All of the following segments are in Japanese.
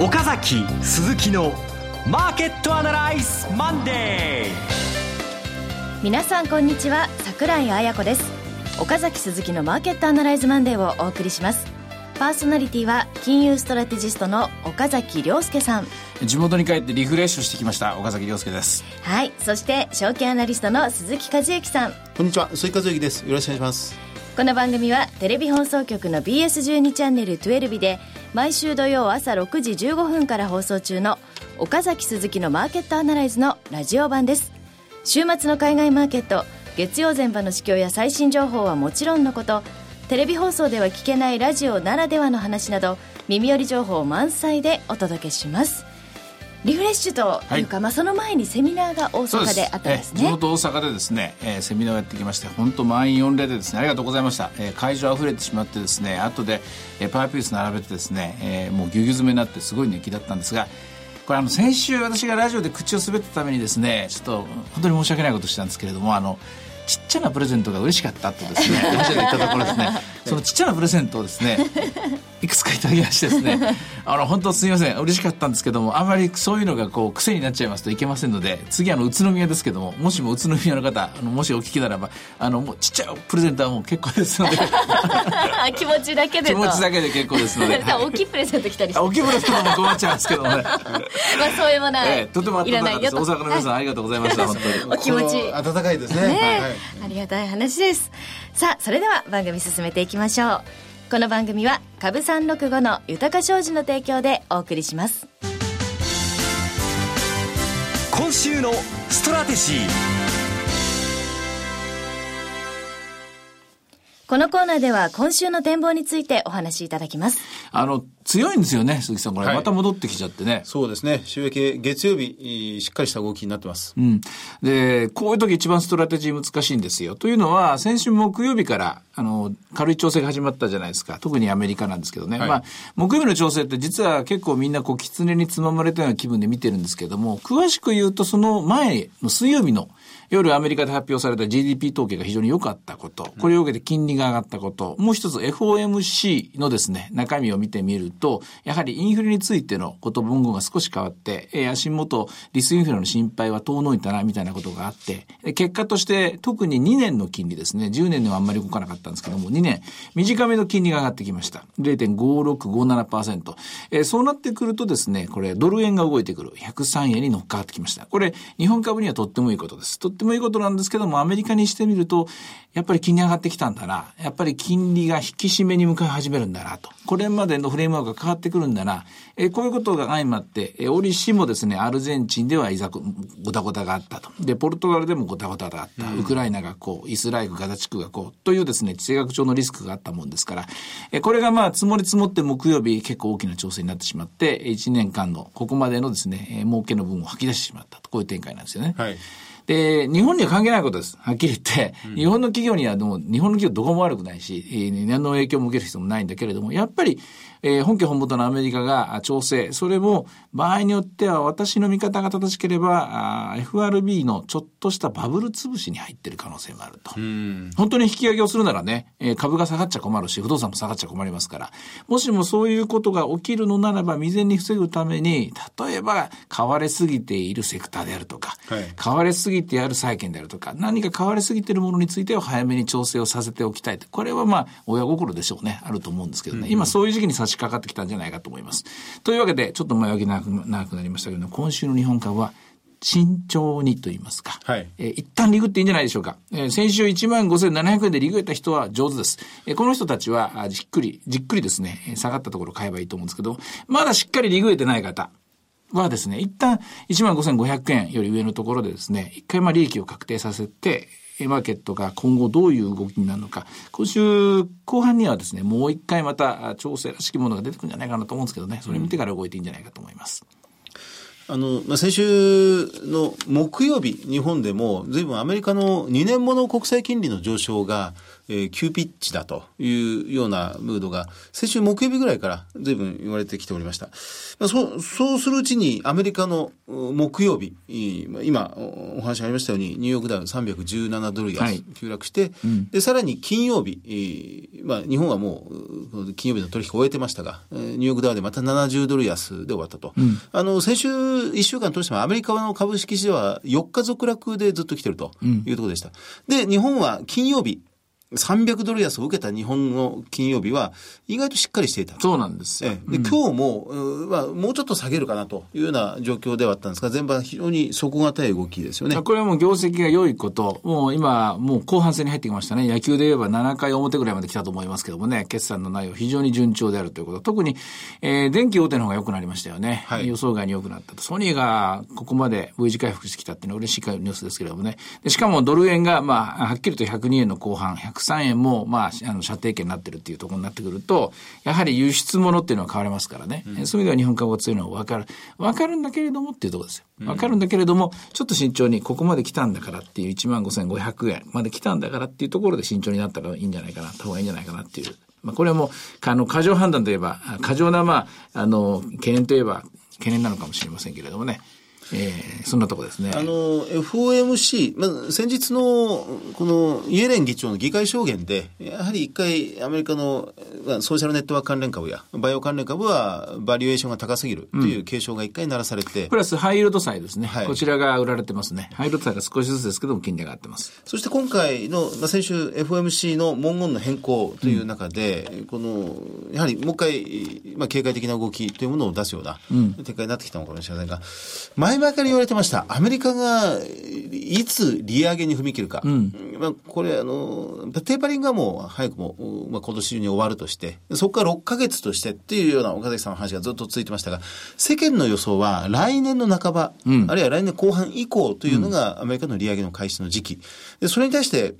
岡崎鈴木のマーケットアナライズマンデー皆さんこんにちは桜井彩子です。岡崎鈴木のマーケットアナライズマンデーをお送りします。パーソナリティは金融ストラテジストの岡崎亮介さん。地元に帰ってリフレッシュしてきました岡崎亮介です。はいそして証券アナリストの鈴木和之さん。こんにちは鈴木和之です。よろしくお願いしますこの番組はテレビ放送局の BS12 チャンネル12日で毎週土曜朝6時15分から放送中の岡崎鈴木のマーケットアナライズのラジオ版です。週末の海外マーケット月曜前場の市況や最新情報はもちろんのことテレビ放送では聞けないラジオならではの話など耳寄り情報満載でお届けします。リフレッシュというか、はい、まあ、その前にセミナーが大阪であったんですね。地元大阪でですね、えー、セミナーをやってきまして本当満員御礼でですねありがとうございました、えー、会場溢れてしまってですね後で、えー、パワーピース並べてですね、えー、もうぎゅうぎゅう詰めになってすごい熱気だったんですがこれあの先週私がラジオで口を滑ったためにですねちょっと本当に申し訳ないことしたんですけれどもあのちっちゃなプレゼントが嬉しかったとですね話が言ったところですね。そのちっちゃなプレゼントをですね いくつかいただきましてですね。あの本当すみません。嬉しかったんですけどもあまりそういうのがこう癖になっちゃいますといけませんので次あの宇都宮ですけどももしも宇都宮の方あのもしお聞きならばあのもうちっちゃいプレゼントはもう結構ですので。気持ちだけで気持ちだけで結構ですので。大きいプレゼント来たりして。大きいプレゼントも困っちゃうんですけどもね。まあそういうものは、ええ、とても温かいです。大阪の皆さん、ありがとうございました本当にお気持ち。温かいですね、ねはい、ありがたい話です。さあそれでは番組進めていきましょう。この番組は株三六五の豊か商事の提供でお送りします。今週のストラテジー。このコーナーでは今週の展望についてお話しいただきます。あの、強いんですよね、鈴木さん。これ、また戻ってきちゃってね。そうですね。週明け、月曜日、しっかりした動きになってます。うん。で、こういう時一番ストラテジー難しいんですよ。というのは、先週木曜日から、あの、軽い調整が始まったじゃないですか。特にアメリカなんですけどね。はい、まあ、木曜日の調整って実は結構みんなこう、狐につままれたような気分で見てるんですけども、詳しく言うとその前の水曜日の夜アメリカで発表された GDP 統計が非常に良かったこと、これを受けて金利が上がったこと、もう一つ FOMC のですね、中身を見てみると、やはりインフレについてのこと文言が少し変わって、えー、足元、リスインフレの心配は遠のいたな、みたいなことがあって、結果として特に2年の金利ですね、10年ではあんまり動かなかったんですけども、2年、短めの金利が上がってきました。0.5657%。えー、そうなってくるとですね、これドル円が動いてくる。103円に乗っかってきました。これ、日本株にはとってもいいことです。とってもいいことなんですけども、アメリカにしてみると、やっぱり金利上がってきたんだな。やっぱり金利が引き締めに向かい始めるんだなと。これまでのフレームワークが変わってくるんだな。えこういうことが相まって、え折しもですね、アルゼンチンではいざごたごたがあったと。で、ポルトガルでもごたごたがあった。ウクライナがこう、イスラエル、ガザ地区がこう、というですね、地政学上のリスクがあったもんですから、えこれがまあ、積もり積もって木曜日結構大きな調整になってしまって、1年間のここまでのですね、え儲けの分を吐き出してしまったと。こういう展開なんですよね。はい。で、日本には関係ないことです。はっきり言って、うん、日本の企業にはもう、日本の企業どこも悪くないし、えー、何の影響も受ける必要もないんだけれども、やっぱり、えー、本家本元のアメリカが調整、それも場合によっては私の見方が正しければ、FRB のちょっとしたバブル潰しに入ってる可能性もあると。本当に引き上げをするならね、えー、株が下がっちゃ困るし、不動産も下がっちゃ困りますから、もしもそういうことが起きるのならば未然に防ぐために、例えば買われすぎているセクターであるとか、はい、買われすぎてある債券であるとか、何か買われすぎているものについては早めに調整をさせておきたいと。これはまあ、親心でしょうね。あると思うんですけどね。今そういう時期に差し掛かってきたんじゃないかと思います。というわけで、ちょっと前置き長く長くなりましたけど、今週の日本株は、慎重にと言いますか。はい。えー、一旦リグっていいんじゃないでしょうか。えー、先週15,700円でリグった人は上手です。えー、この人たちは、じっくり、じっくりですね、下がったところ買えばいいと思うんですけど、まだしっかりリグえてない方。はですね、一旦15,500円より上のところでですね、一回まあ利益を確定させて、マーケットが今後どういう動きになるのか、今週後半にはですね、もう一回また調整らしきものが出てくるんじゃないかなと思うんですけどね、それ見てから動いていいんじゃないかと思います。あの、まあ、先週の木曜日、日本でも、ずいぶんアメリカの2年もの国債金利の上昇が、えー、急ピッチだというようなムードが、先週木曜日ぐらいから随分言われてきておりました。まあ、そう、そうするうちにアメリカの木曜日、今お話ありましたように、ニューヨークダウ317ドル安、急落して、うん、で、さらに金曜日、まあ、日本はもう金曜日の取引を終えてましたが、ニューヨークダウでまた70ドル安で終わったと。うん、あの、先週1週間通してもアメリカの株式市場は4日続落でずっと来てるというところでした。で、日本は金曜日、300ドル安を受けた日本の金曜日は意外としっかりしていた。そうなんですよ。で、今日も、まあ、もうちょっと下げるかなというような状況ではあったんですが、全般非常に底堅い動きですよね。これはもう業績が良いこと、もう今、もう後半戦に入ってきましたね。野球で言えば7回表ぐらいまで来たと思いますけどもね、決算の内容非常に順調であるということ。特に、えー、電気大手の方が良くなりましたよね。はい、予想外に良くなったと。ソニーがここまで V 字回復してきたっていうのは嬉しいニュースですけれどもね。でしかもドル円が、まあ、はっきりと102円の後半、103円も、まあ、まあ、あの、射程圏になってるっていうところになってくると、やはり輸出物っていうのは変わりますからね。うん、そういう意味では日本株が強いのは分かる。分かるんだけれどもっていうところですよ。分かるんだけれども、ちょっと慎重にここまで来たんだからっていう1万5500円まで来たんだからっていうところで慎重になったらいいんじゃないかな、た方がいいんじゃないかなっていう。まあ、これはもう、あの、過剰判断といえば、過剰な、まあ、あの、懸念といえば、懸念なのかもしれませんけれどもね。えー、そんなとこですね。あの、FOMC、まあ、先日の、この、イエレン議長の議会証言で、やはり一回、アメリカの、ソーシャルネットワーク関連株や、バイオ関連株は、バリエーションが高すぎるという警鐘が一回鳴らされて、うん、プラス、ハイイールド債ですね、はい。こちらが売られてますね。ハイイールド債が少しずつですけども、金利が上がってます。そして今回の、まあ、先週 FOMC の文言の変更という中で、うん、この、やはりもう一回、まあ、警戒的な動きというものを出すような、展開になってきたのかもしれませんが、前前々から言われてました。アメリカがいつ利上げに踏み切るか。うん、まあ、これ、あの、テーパリングはもう早くも、まあ、今年中に終わるとして、そこから6ヶ月としてっていうような岡崎さんの話がずっと続いてましたが、世間の予想は来年の半ば、うん、あるいは来年後半以降というのがアメリカの利上げの開始の時期。で、それに対して、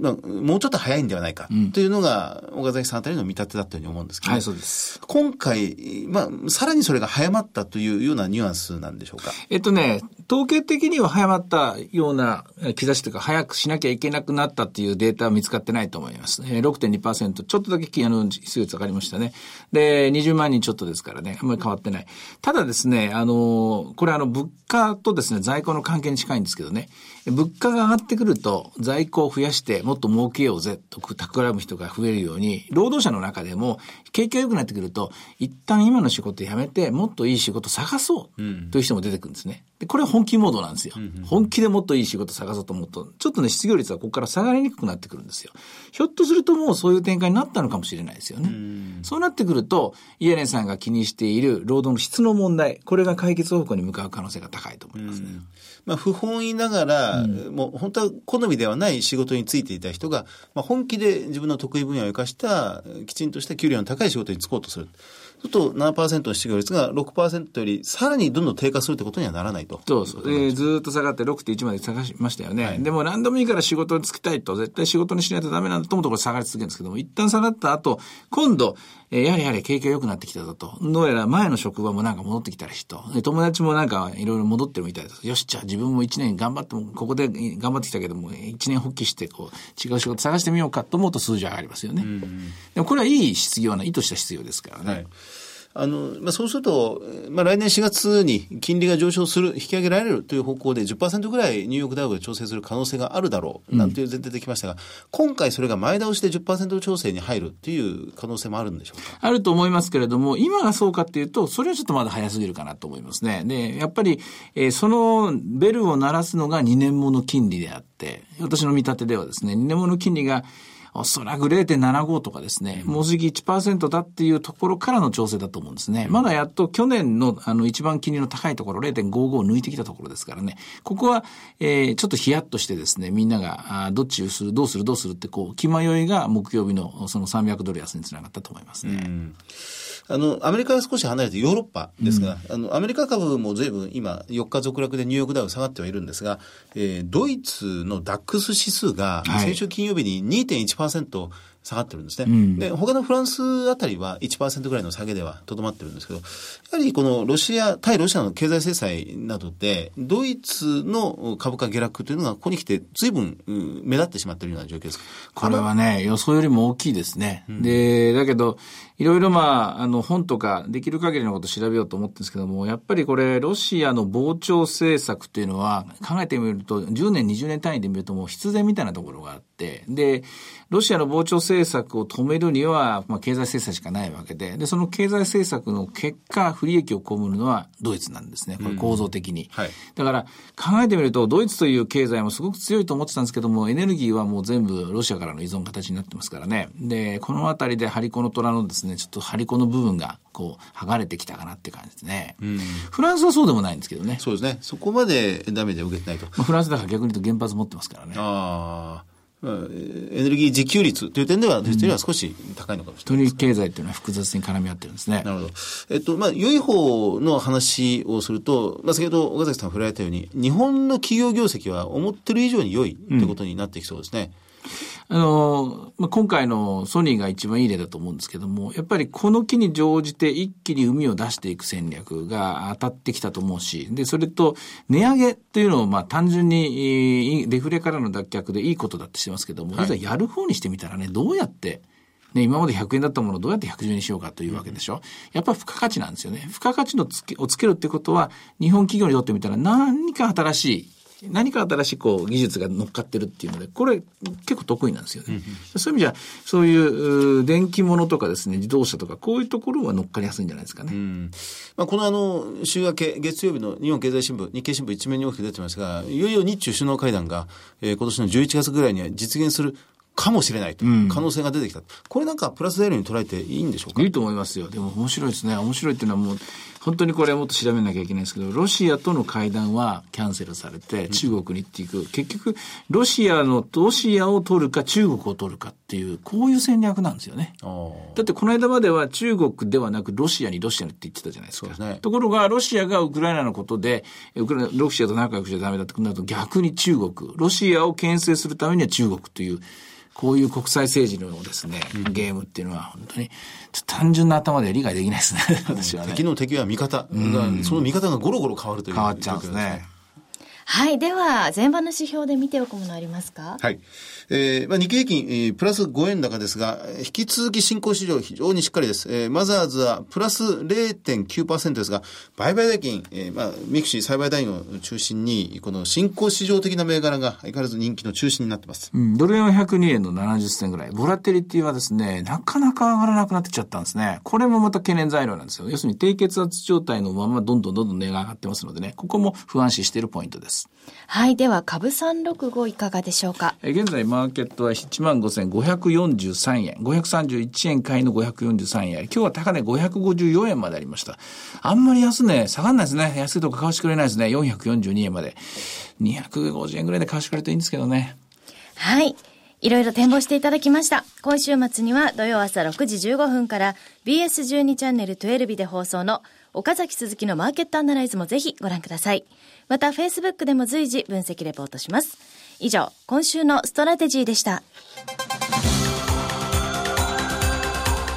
まあ、もうちょっと早いんではないかというのが、岡崎さんあたりの見立てだったように思うんですけど、はい、そうです。今回、まあ、さらにそれが早まったというようなニュアンスなんでしょうか？えっとね、統計的には早まったような兆しというか、早くしなきゃいけなくなったっていうデータは見つかってないと思います。え、6.2%、ちょっとだけあの数月上がりましたね。で、20万人ちょっとですからね、あんまり変わってない。ただですね、あの、これあの、物価とですね、在庫の関係に近いんですけどね、物価が上がってくると、在庫を増やしてもっと儲けようぜと企む人が増えるように、労働者の中でも、景気が良くなってくると、一旦今の仕事やめて、もっといい仕事探そうという人も出てくるんですね。で、これは本気モードなんですよ。本気でもっといい仕事探そうと思うと、ちょっとね、失業率はここから下がりにくくなってくるんですよ。ひょっとするともうそういう展開になったのかもしれないですよね。そうなってくると、イエレンさんが気にしている労働の質の問題、これが解決方向に向かう可能性が高いと思いますね。まあ、不本意ながら、うん、もう本当は好みではない仕事に就いていた人が、まあ、本気で自分の得意分野を生かした、きちんとした給料の高い仕事に就こうとする。すると7%の失業率が6%よりさらにどんどん低下するってことにはならないと。そうそう。えー、ずっと下がって6.1まで下がしましたよね。はい、でも何度もいいから仕事に就きたいと、絶対仕事にしないとダメなんだと思うところ下がり続けるんですけども、一旦下がった後、今度、えー、やはりやはり景気が良くなってきたぞと。どうやら前の職場もなんか戻ってきたらしいと。で、友達もなんかいろいろ戻ってるみたいです。よし、じゃあ自分も1年頑張っても、ここで頑張ってきたけども、1年発起して、こう、違う仕事探してみようかと思うと数字上がりますよね。でもこれはいい失業な、意図した失業ですからね。はいあの、まあ、そうすると、まあ、来年4月に金利が上昇する、引き上げられるという方向で10%ぐらいニューヨークダウが調整する可能性があるだろう、なんていう前提できましたが、うん、今回それが前倒しで10%調整に入るっていう可能性もあるんでしょうか？あると思いますけれども、今がそうかっていうと、それはちょっとまだ早すぎるかなと思いますね。で、やっぱり、えー、そのベルを鳴らすのが2年もの金利であって、私の見立てではですね、2年もの金利がおそらく0.75とかですね、もうじき1%だっていうところからの調整だと思うんですね。まだやっと去年のあの一番金利の高いところ0.55を抜いてきたところですからね。ここは、えー、ちょっとヒヤッとしてですね、みんなが、あどっちをする、どうする、どうするってこう、気迷いが木曜日のその300ドル安につながったと思いますね。あの、アメリカは少し離れてヨーロッパですが、うん、あの、アメリカ株も随分今、4日続落でニューヨークダウ下がってはいるんですが、えー、ドイツのダックス指数が先週金曜日に2.1%、100%下がってるんですね。で、他のフランスあたりは1%ぐらいの下げではとどまってるんですけど、やはりこのロシア、対ロシアの経済制裁などで、ドイツの株価下落というのがここに来て随分目立ってしまっているような状況です。これはね、予想よりも大きいですね。うん、で、だけど、いろいろまあ、あの本とかできる限りのことを調べようと思ってるんですけども、やっぱりこれ、ロシアの膨張政策っていうのは、考えてみると、10年、20年単位で見るともう必然みたいなところがあって、で、ロシアの膨張政策を止めるには、まあ、経済制裁しかないわけで、で、その経済政策の結果、不利益を被るのはドイツなんですね。これ構造的に。うんはい、だから、考えてみると、ドイツという経済もすごく強いと思ってたんですけども、エネルギーはもう全部ロシアからの依存形になってますからね。で、このあたりでハリコの虎のですね、ちょっとハリコの部分が、こう、剥がれてきたかなって感じですね。うん、フランスはそうでもないんですけどね。そうですね。そこまでダメで受けてないと。まあ、フランスだから逆に言うと原発持ってますからね。ああ。エネルギー自給率という点では、実は少し高いのかもしれない、ね、経済というのは複雑に絡み合ってるんですね。なるほど。えっと、まあ、良い方の話をすると、まあ、先ほど岡崎さん振られたように、日本の企業業績は思ってる以上に良いということになってきそうですね。うんあの、まあ、今回のソニーが一番いい例だと思うんですけども、やっぱりこの機に乗じて一気に海を出していく戦略が当たってきたと思うし、で、それと値上げっていうのをまあ単純にデフレからの脱却でいいことだってしてますけども、はい、やる方にしてみたらね、どうやってね、今まで100円だったものをどうやって110円にしようかというわけでしょ。やっぱ付加価値なんですよね。付加価値のつけをつけるってことは、日本企業にとってみたら何か新しい何か新しいこう技術が乗っかってるっていうので、これ結構得意なんですよね。うん、そういう意味じゃ、そういう電気物とかですね、自動車とか、こういうところは乗っかりやすいんじゃないですかね。うん、まあ、このあの、週明け、月曜日の日本経済新聞、日経新聞一面に大きく出てますが、いよいよ日中首脳会談が、えー、今年の11月ぐらいには実現するかもしれないと、可能性が出てきた、うん、これなんかプラス材料に捉えていいんでしょうか？いいと思いますよ。でも面白いですね。面白いっていうのはもう、本当にこれはもっと調べなきゃいけないですけど、ロシアとの会談はキャンセルされて、中国に行っていく。結局、ロシアの、ロシアを取るか中国を取るかっていう、こういう戦略なんですよね。だってこの間までは中国ではなくロシアにロシアにって言ってたじゃないですか。すね、ところが、ロシアがウクライナのことで、ウクライナ、ロシアと仲良くしちゃダメだってなると逆に中国、ロシアを牽制するためには中国という、こういう国際政治のですね、ゲームっていうのは本当に単純な頭で理解できないですね、私はね。敵の敵は味方、うん、その味方がゴロゴロ変わるという変わっちゃうんですね。はい。では、前場の指標で見ておくものありますか？はい。えー、まあ、日経平均、えー、プラス5円高ですが、引き続き新興市場非常にしっかりです。えー、マザーズはプラス0.9%ですが、売買代金、えー、まあ、ミクシー売買代金を中心に、この新興市場的な銘柄が相変わらず人気の中心になってます。うん、ドル円は102円の70銭ぐらい。ボラテリティはですね、なかなか上がらなくなってきちゃったんですね。これもまた懸念材料なんですよ。要するに低血圧状態のままどんどんどんどん値が上がってますのでね、ここも不安視しているポイントです。はい。では、株365いかがでしょうか？現在、マーケットは1万5543円。531円買いの543円。今日は高値554円までありました。あんまり安値、下がんないですね。安いとこ買わしてくれないですね。442円まで。250円ぐらいで買わしてくれるといいんですけどね。はい。いろいろ展望していただきました。今週末には土曜朝6時15分から BS12 チャンネル12で放送の岡崎鈴木のマーケットアナライズもぜひご覧ください。また、Facebook でも随時分析レポートします。以上、今週のストラテジーでした。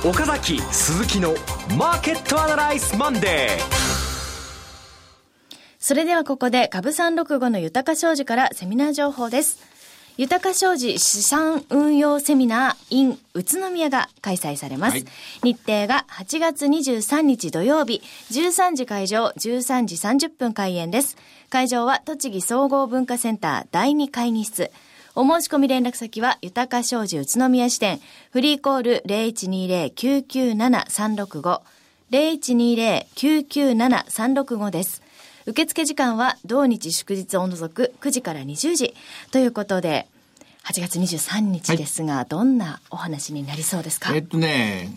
岡崎鈴木のマーケットアナライズマンデー。それではここで株365の豊商事からセミナー情報です。豊商事資産運用セミナー in 宇都宮が開催されます。はい、日程が8月23日土曜日、13時会場、13時30分開演です。会場は栃木総合文化センター第2会議室。お申し込み連絡先は、豊か商事宇都宮支店、フリーコール0120-997-365、0120-997-365です。受付時間は同日祝日を除く9時から20時。ということで、8月23日ですが、はい、どんなお話になりそうですか？えっとね、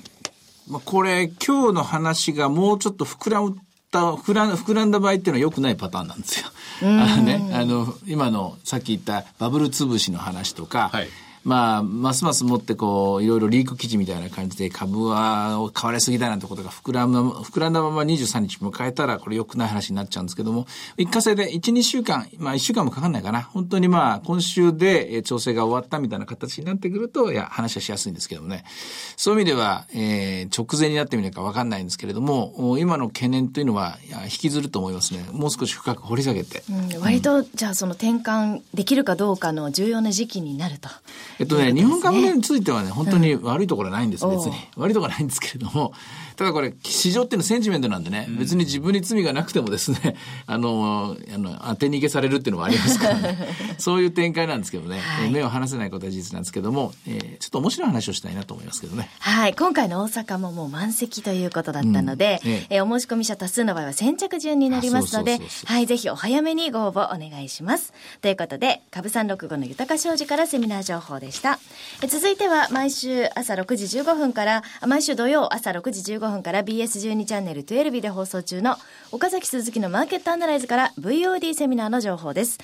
まあ、これ今日の話がもうちょっと膨らむた膨ら膨らんだ場合っていうのは良くないパターンなんですよ。あのね、あの、今のさっき言ったバブル潰しの話とか、はい、まあ、ますますもってこう、いろいろリーク記事みたいな感じで株は買われすぎだなんてことが膨らむ、膨らんだまま23日も変えたら、これ良くない話になっちゃうんですけども、一過性で1、2週間、まあ1週間もかかんないかな。本当にまあ、今週で調整が終わったみたいな形になってくると、いや、話はしやすいんですけどもね。そういう意味では、えー、直前になってみないかわかんないんですけれども、今の懸念というのは、引きずると思いますね。もう少し深く掘り下げて。うん、割と、じゃあその転換できるかどうかの重要な時期になると。えっとね、日本株についてはね、本当に悪いところはないんです、別に。悪いところはないんですけれども、ただこれ、市場っていうのはセンチメントなんでね、別に自分に罪がなくてもですね、あの、あの、当て逃げされるっていうのもありますからね。そういう展開なんですけどね、はい、目を離せないことは事実なんですけども、えー、ちょっと面白い話をしたいなと思いますけどね。はい。今回の大阪ももう満席ということだったので、うん、ええー、お申し込み者多数の場合は先着順になりますので、はい。ぜひお早めにご応募お願いします。ということで、株三六五の豊か商事からセミナー情報でした。え続いては毎週朝6時15分から、毎週土曜朝6時15分から BS10 12チャンネル12日で放送中の岡崎鈴木のマーケットアナライズから VOD セミナーの情報です。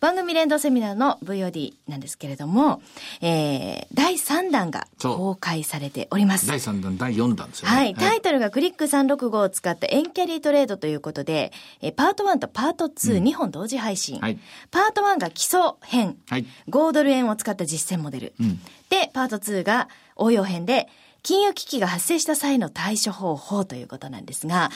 番組連動セミナーの VOD なんですけれども、えー、第3弾が公開されております。第3弾、第4弾ですよね。はい。タイトルがクリック365を使ったエンキャリートレードということで、えパート1とパート2、うん、2本同時配信。はい、パート1が基礎編、はい、5ドル円を使った実践モデル。うん、で、パート2が応用編で、金融危機が発生した際の対処方法ということなんですが、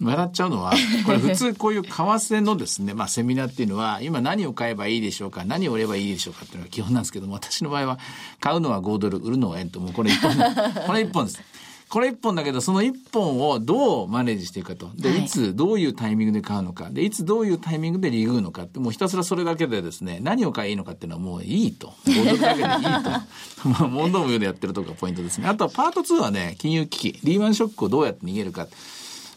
笑っちゃうのは、これ普通こういう為替のですね、まあセミナーっていうのは、今何を買えばいいでしょうか、何を売ればいいでしょうかっていうのが基本なんですけども、私の場合は、買うのは5ドル、売るのは円と、もうこれ一本、これ一本です。これ一本だけど、その一本をどうマネージしていくかと。で、いつどういうタイミングで買うのか。で、いつどういうタイミングでリグうのかって、もうひたすらそれだけでですね、何を買えばいいのかっていうのはもういいと。5ドルだけでいいと。まあ、問答無用でやってるとこがポイントですね。あとはパート2はね、金融危機、リーマンショックをどうやって逃げるか。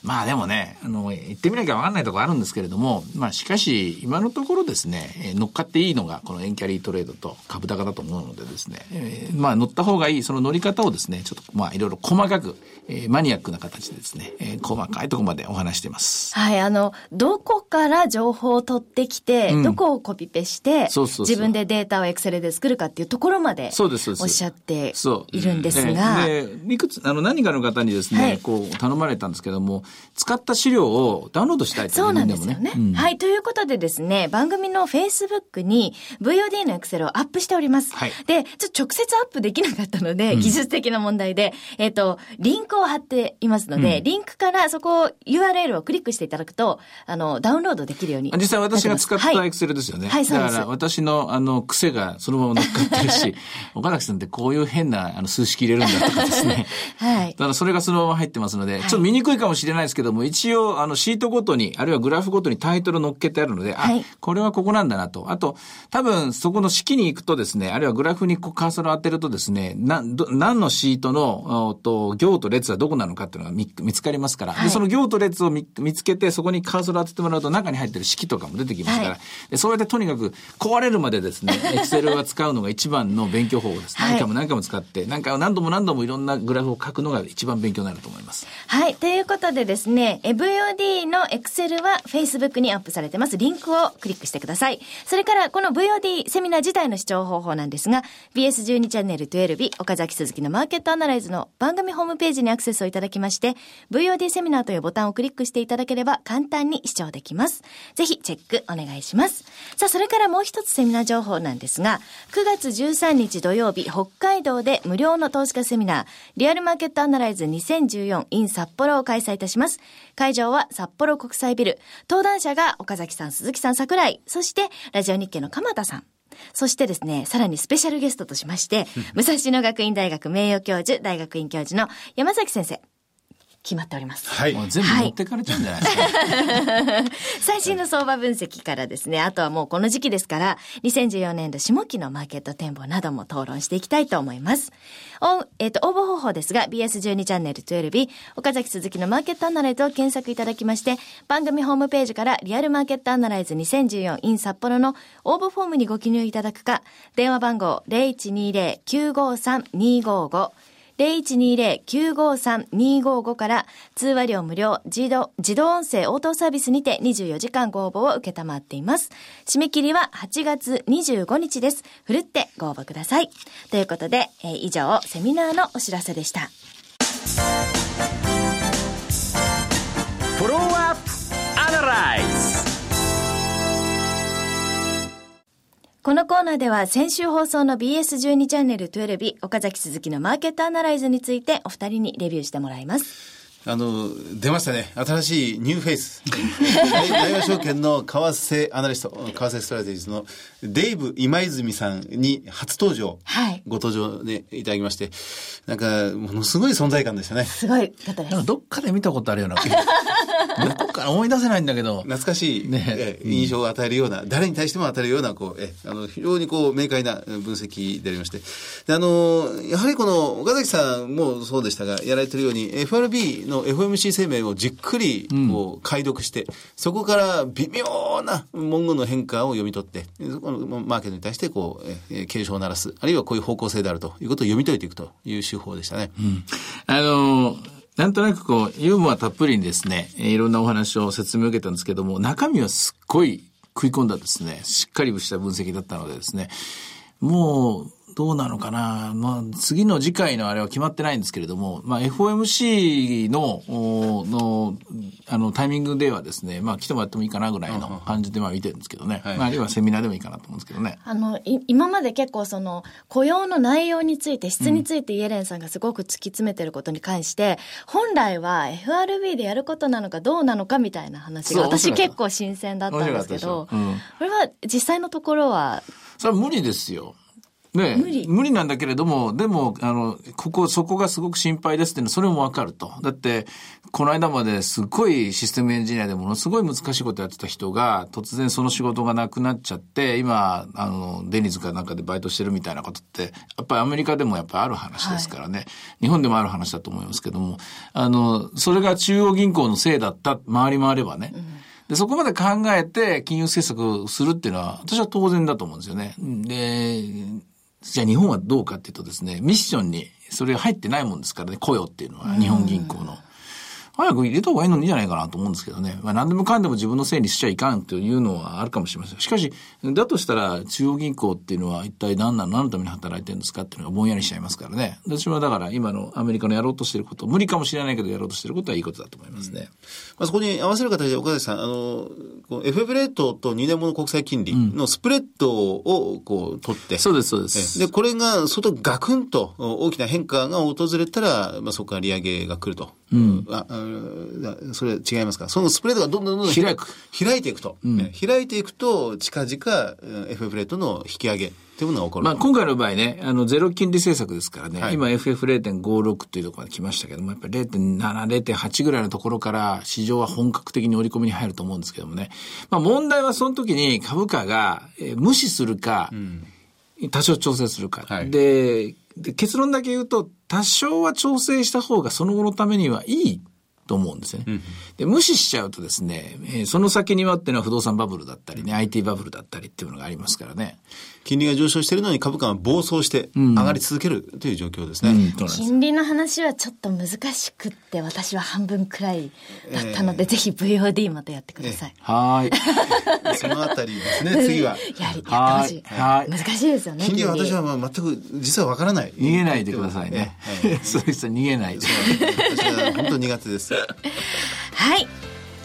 まあでもね、あの、言ってみなきゃわかんないところあるんですけれども、まあしかし、今のところですね、乗っかっていいのが、このエンキャリートレードと株高だと思うのでですね、えー、まあ乗った方がいい、その乗り方をですね、ちょっとまあいろいろ細かく、えー、マニアックな形でですね、えー、細かいところまでお話しています。はい、あの、どこから情報を取ってきて、うん、どこをコピペして、そうそう自分でデータをエクセルで作るかっていうところまで、そうです、おっしゃっているんですが。で、いくつ、あの、何かの方にですね、はい、こう、頼まれたんですけども、使った資料料をダウンロードしたいそうなんですよね、うん、はい。ということでですね、番組の Facebook に VOD のエクセルをアップしております。はい、で、ちょっと直接アップできなかったので、技術的な問題で、えっ、ー、と、リンクを貼っていますので、うん、リンクからそこを URL をクリックしていただくと、あの、ダウンロードできるように実際私が使ったエクセルですよね。はい、はい、だから私のあの癖がそのまま乗っかってるし、岡崎さんってこういう変なあの数式入れるんだとかですね。はい。だからそれがそのまま入ってますので、ちょっと見にくいかもしれないですけども、一応あのシートごとに、あるいはグラフごとにタイトル乗っけてあるので、はい、あ、これはここなんだなと。あと、多分そこの式に行くとですね、あるいはグラフにこうカーソルを当てるとですね、な、ど何のシートの、と、行と列はどこなのかっていうのが見見つかりますから、はい、でその行と列を見見つけて、そこにカーソルを当ててもらうと中に入ってる式とかも出てきますから、はい、でそうやってとにかく壊れるまでですね、エクセルは使うのが一番の勉強法です。何回も何回も使って、何回も何度も何度もいろんなグラフを書くのが一番勉強になると思います。はい。ということでですね、ですね VOD のエクセルルは Facebook にアップされてます。リンクをクリックしてください。それからこの VOD セミナー自体の視聴方法なんですが、BS12 チャンネル12日、岡崎鈴木のマーケットアナライズの番組ホームページにアクセスをいただきまして、VOD セミナーというボタンをクリックしていただければ簡単に視聴できます。ぜひチェックお願いします。さあ、それからもう一つセミナー情報なんですが、9月13日土曜日、北海道で無料の投資家セミナー、リアルマーケットアナライズ 2014in 札幌を開催いたします。します会場は札幌国際ビル。登壇者が岡崎さん、鈴木さん、桜井。そして、ラジオ日経の鎌田さん。そしてですね、さらにスペシャルゲストとしまして、武蔵野学院大学名誉教授、大学院教授の山崎先生。決まっております。はい。もう全部持ってかれちゃうんじゃないですか？はい、最新の相場分析からですね、あとはもうこの時期ですから、2014年度下期のマーケット展望なども討論していきたいと思います。お、えっ、ー、と、応募方法ですが、BS12 チャンネル12日、岡崎鈴木のマーケットアナライズを検索いただきまして、番組ホームページからリアルマーケットアナライズ 2014in 札幌の応募フォームにご記入いただくか、電話番号0120-953-255 0120-953-255から通話料無料自動自動音声応答サービスにて24時間ご応募を受けたまっています。締め切りは8月25日です。ふるってご応募ください。ということで、えー以上、セミナーのお知らせでした。フォローアップアナライズこのコーナーでは先週放送の BS12 チャンネル12岡崎鈴木のマーケットアナライズについてお二人にレビューしてもらいます。あの、出ましたね。新しいニューフェイス。大大和証券の為替アナリスト、為替ストラテジーのデイブ今泉さんに初登場。はいご登場でいただきまして、なんか、ものすごい存在感でしたね。すごい方ですなん。かどっかで見たことあるような。どこか思い出せないんだけど。懐かしい、ねええ印象を与えるような、誰に対しても与えるような、こう、ええあの、非常にこう、明快な分析でありまして。で、あの、やはりこの、岡崎さんもそうでしたが、やられてるように、FRB の FMC 声明をじっくり、こう、解読して、そこから微妙な文言の変化を読み取って、そこのマーケットに対して、こう、ええ警鐘を鳴らす、あるいはこういう方向性であるということを読み解いていくという手法でしたね。あの、なんとなくこう、ユーモアたっぷりにですね、えーいろんなお話を説明を受けたんですけども、中身はすっごい食い込んだですね、しっかりした分析だったのでですね、もう、どうなのかな。まあ、次の次回のあれは決まってないんですけれども、まあ、FOMC の、おの、あの、タイミングではですね、まあ、来てもらってもいいかなぐらいの感じで、まあ、見てるんですけどね。はい。まあ、あるいはセミナーでもいいかなと思うんですけどね。あの、い今まで結構その、雇用の内容について、質についてイエレンさんがすごく突き詰めてることに関して、本来は FRB でやることなのかどうなのかみたいな話。が、私結構新鮮だったんですけど、うん。これは実際のところは、それは無理ですよ。ね無理なんだけれども、でも、あの、ここ、そこがすごく心配ですっていうのは、それもわかると。だって、この間まですっごいシステムエンジニアでものすごい難しいことやってた人が、突然その仕事がなくなっちゃって、今、あの、デニズかなんかでバイトしてるみたいなことって、やっぱりアメリカでもやっぱりある話ですからね。日本でもある話だと思いますけども、あの、それが中央銀行のせいだった、回り回ればね。で、そこまで考えて金融政策をするっていうのは、私は当然だと思うんですよね。で、じゃあ日本はどうかっていうとですね、ミッションにそれが入ってないもんですからね、雇用っていうのは、日本銀行の。早く入れた方がいいのにいいんじゃないかなと思うんですけどね。まあ何でもかんでも自分のせいにしちゃいかんというのはあるかもしれません。しかし、だとしたら中央銀行っていうのは一体何なの何のために働いてるんですかっていうのがぼんやりしちゃいますからね。私はだから今のアメリカのやろうとしてること、無理かもしれないけどやろうとしてることはいいことだと思いますね。まあ、そこに合わせる形で岡崎さん、あの、FF レートと2年もの国債金利のスプレッドをこう取って、そうです、そうです。で、これが外ガクンと大きな変化が訪れたら、まあ、そこから利上げが来ると。うん。あ、あそれ違いますか？そのスプレードがどんどんどんどん開く。開いていくと。ね開いていくと、近々、うん FF レートの引き上げというものが起こると。まあ、今回の場合ね、あの、ゼロ金利政策ですからね、はい今 FF0.56 というところまで来ましたけども、やっぱり0.7、0.8ぐらいのところから市場は本格的に織り込みに入ると思うんですけどもね。まあ、問題はその時に株価が、えー無視するか、多少調整するか。はいでで、結論だけ言うと、多少は調整した方がその後のためにはいいと思うんですよね。で、無視しちゃうとですね、えーその先にはっていうのは不動産バブルだったりね、IT バブルだったりっていうのがありますからね。金利が上昇しているのに株価が暴走して上がり続けるという状況ですね。うんそうなんです金利の話はちょっと難しくって、私は半分くらいだったので、ぜひ VOD またやってください。はーい。そのあたりですね、次は。やり、やってほしい。はいはい難しいですよね。金利は私はまあ全く実はわからない。逃げないでくださいねええ。そういう人は逃げないで。私は本当に苦手です。はい。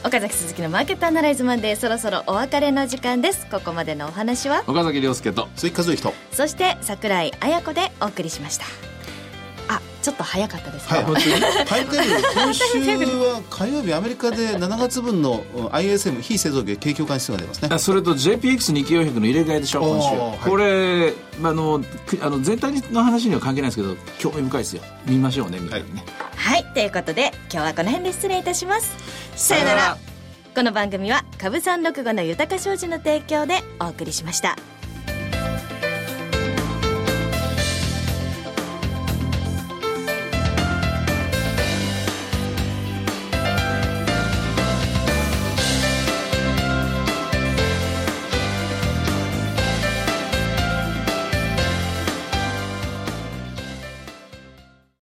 岡崎鈴木のマーケットアナライズマンデーそろそろお別れの時間です。ここまでのお話は、岡崎亮介と。鈴木和之と。そして桜井彩子でお送りしました。あ、ちょっと早かったですね。はい、本当に。タイムテーブル、今週は火曜日、アメリカで7月分のうん ISM 非製造業景況感指数が出ますね。あそれと JPX 日経400の入れ替えでしょ、今週。はいこれ、まああの、くあの全体の話には関係ないですけど、興味深いですよ。見ましょうね、みたいなね。はい。ということで、今日はこの辺で失礼いたします。さよなら。この番組は株三六五の豊か商事の提供でお送りしました。